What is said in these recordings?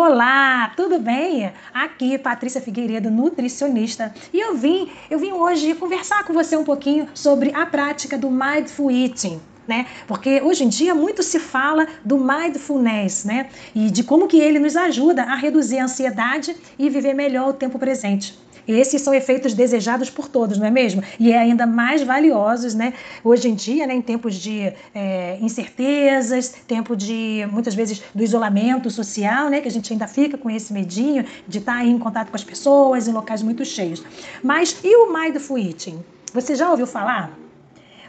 Olá, tudo bem? Aqui Patrícia Figueiredo, nutricionista, e eu vim, eu vim hoje conversar com você um pouquinho sobre a prática do mindful eating. Né? Porque hoje em dia muito se fala do mindfulness, né? E de como que ele nos ajuda a reduzir a ansiedade e viver melhor o tempo presente. Esses são efeitos desejados por todos, não é mesmo? E é ainda mais valiosos, né? Hoje em dia, né, em tempos de é, incertezas, tempo de muitas vezes do isolamento social, né, que a gente ainda fica com esse medinho de estar em contato com as pessoas em locais muito cheios. Mas e o mindful eating? Você já ouviu falar?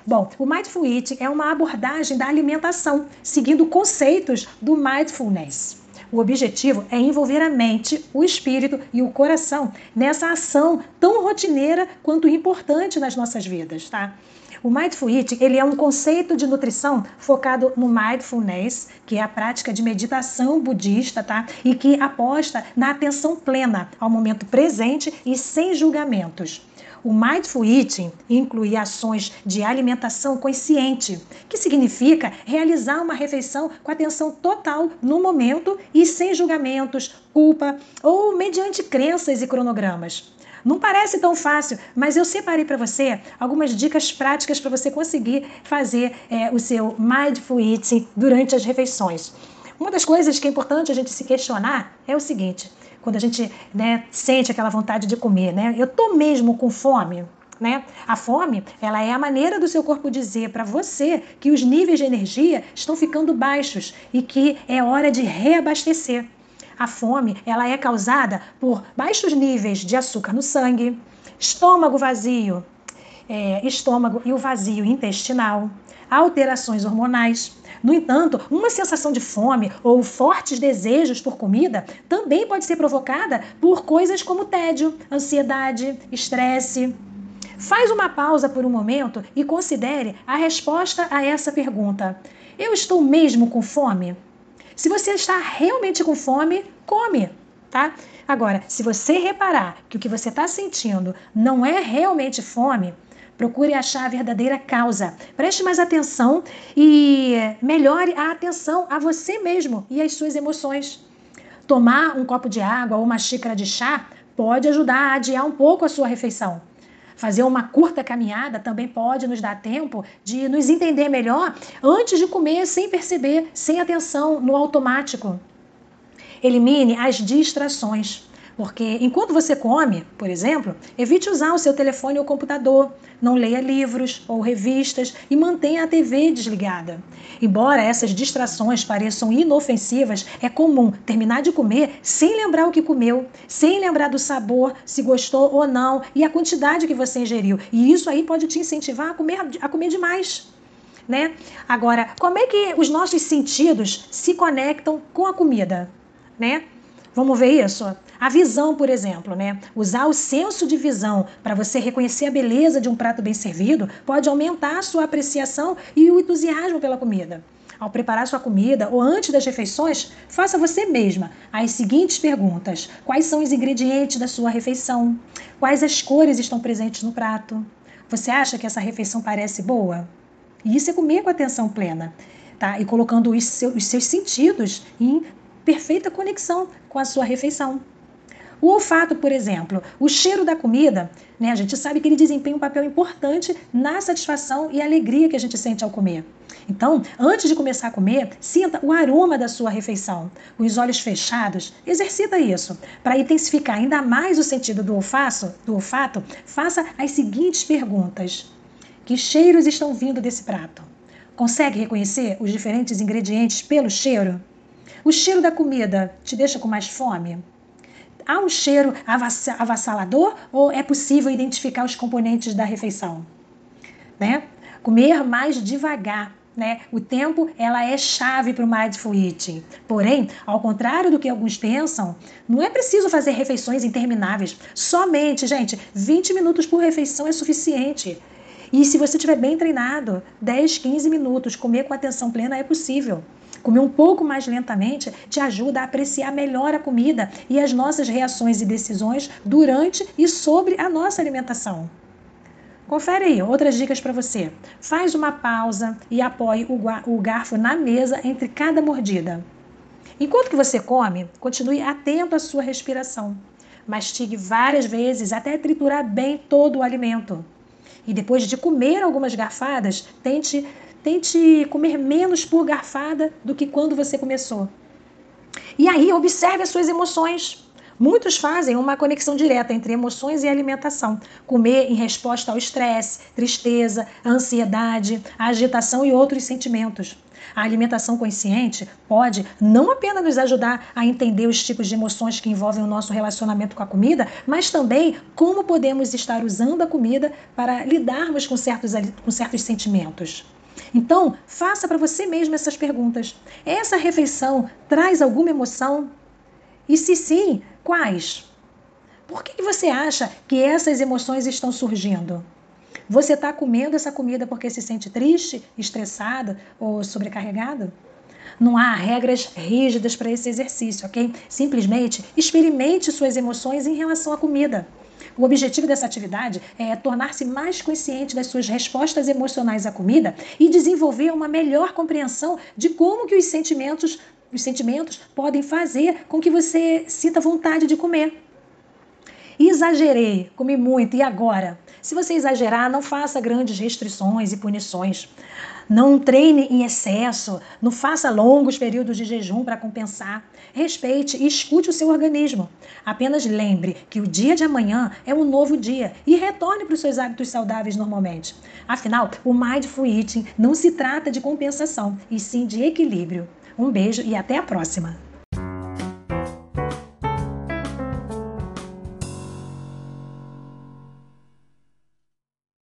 Bom, o Mindful Eating é uma abordagem da alimentação, seguindo conceitos do mindfulness. O objetivo é envolver a mente, o espírito e o coração nessa ação tão rotineira quanto importante nas nossas vidas, tá? O Mindful Eating ele é um conceito de nutrição focado no mindfulness, que é a prática de meditação budista, tá? E que aposta na atenção plena ao momento presente e sem julgamentos. O Mindful Eating inclui ações de alimentação consciente, que significa realizar uma refeição com atenção total no momento e sem julgamentos, culpa ou mediante crenças e cronogramas. Não parece tão fácil, mas eu separei para você algumas dicas práticas para você conseguir fazer é, o seu mindful eating durante as refeições. Uma das coisas que é importante a gente se questionar é o seguinte: quando a gente né, sente aquela vontade de comer, né? Eu tô mesmo com fome. Né? A fome, ela é a maneira do seu corpo dizer para você que os níveis de energia estão ficando baixos e que é hora de reabastecer. A fome, ela é causada por baixos níveis de açúcar no sangue, estômago vazio, é, estômago e o vazio intestinal, alterações hormonais. No entanto, uma sensação de fome ou fortes desejos por comida também pode ser provocada por coisas como tédio, ansiedade, estresse. Faz uma pausa por um momento e considere a resposta a essa pergunta: Eu estou mesmo com fome? Se você está realmente com fome, come, tá? Agora, se você reparar que o que você está sentindo não é realmente fome, Procure achar a verdadeira causa. Preste mais atenção e melhore a atenção a você mesmo e às suas emoções. Tomar um copo de água ou uma xícara de chá pode ajudar a adiar um pouco a sua refeição. Fazer uma curta caminhada também pode nos dar tempo de nos entender melhor antes de comer sem perceber, sem atenção, no automático. Elimine as distrações. Porque enquanto você come, por exemplo, evite usar o seu telefone ou computador, não leia livros ou revistas e mantenha a TV desligada. Embora essas distrações pareçam inofensivas, é comum terminar de comer sem lembrar o que comeu, sem lembrar do sabor, se gostou ou não e a quantidade que você ingeriu. E isso aí pode te incentivar a comer, a comer demais. Né? Agora, como é que os nossos sentidos se conectam com a comida? Né? Vamos ver isso? A visão, por exemplo, né? Usar o senso de visão para você reconhecer a beleza de um prato bem servido pode aumentar a sua apreciação e o entusiasmo pela comida. Ao preparar sua comida ou antes das refeições, faça você mesma as seguintes perguntas: Quais são os ingredientes da sua refeição? Quais as cores estão presentes no prato? Você acha que essa refeição parece boa? E isso é comer com atenção plena. Tá? E colocando os seus, os seus sentidos em perfeita conexão com a sua refeição. O olfato, por exemplo, o cheiro da comida, né, a gente sabe que ele desempenha um papel importante na satisfação e alegria que a gente sente ao comer. Então, antes de começar a comer, sinta o aroma da sua refeição. Com os olhos fechados, exercita isso. Para intensificar ainda mais o sentido do olfato, do olfato, faça as seguintes perguntas: Que cheiros estão vindo desse prato? Consegue reconhecer os diferentes ingredientes pelo cheiro? O cheiro da comida te deixa com mais fome? Há um cheiro avassalador ou é possível identificar os componentes da refeição? Né? Comer mais devagar. Né? O tempo ela é chave para o mindful eating. Porém, ao contrário do que alguns pensam, não é preciso fazer refeições intermináveis. Somente, gente, 20 minutos por refeição é suficiente. E se você estiver bem treinado, 10, 15 minutos, comer com atenção plena é possível. Comer um pouco mais lentamente te ajuda a apreciar melhor a comida e as nossas reações e decisões durante e sobre a nossa alimentação. Confere aí, outras dicas para você. Faz uma pausa e apoie o garfo na mesa entre cada mordida. Enquanto que você come, continue atento à sua respiração. Mastigue várias vezes até triturar bem todo o alimento. E depois de comer algumas garfadas, tente, tente comer menos por garfada do que quando você começou. E aí, observe as suas emoções. Muitos fazem uma conexão direta entre emoções e alimentação. Comer em resposta ao estresse, tristeza, ansiedade, agitação e outros sentimentos. A alimentação consciente pode não apenas nos ajudar a entender os tipos de emoções que envolvem o nosso relacionamento com a comida, mas também como podemos estar usando a comida para lidarmos com certos, com certos sentimentos. Então, faça para você mesmo essas perguntas. Essa refeição traz alguma emoção? E se sim, quais? Por que você acha que essas emoções estão surgindo? Você está comendo essa comida porque se sente triste, estressado ou sobrecarregado? Não há regras rígidas para esse exercício, ok? Simplesmente experimente suas emoções em relação à comida. O objetivo dessa atividade é tornar-se mais consciente das suas respostas emocionais à comida e desenvolver uma melhor compreensão de como que os sentimentos, os sentimentos podem fazer com que você sinta vontade de comer. Exagerei, comi muito, e agora? Se você exagerar, não faça grandes restrições e punições. Não treine em excesso, não faça longos períodos de jejum para compensar. Respeite e escute o seu organismo. Apenas lembre que o dia de amanhã é um novo dia e retorne para os seus hábitos saudáveis normalmente. Afinal, o Mindful Eating não se trata de compensação, e sim de equilíbrio. Um beijo e até a próxima!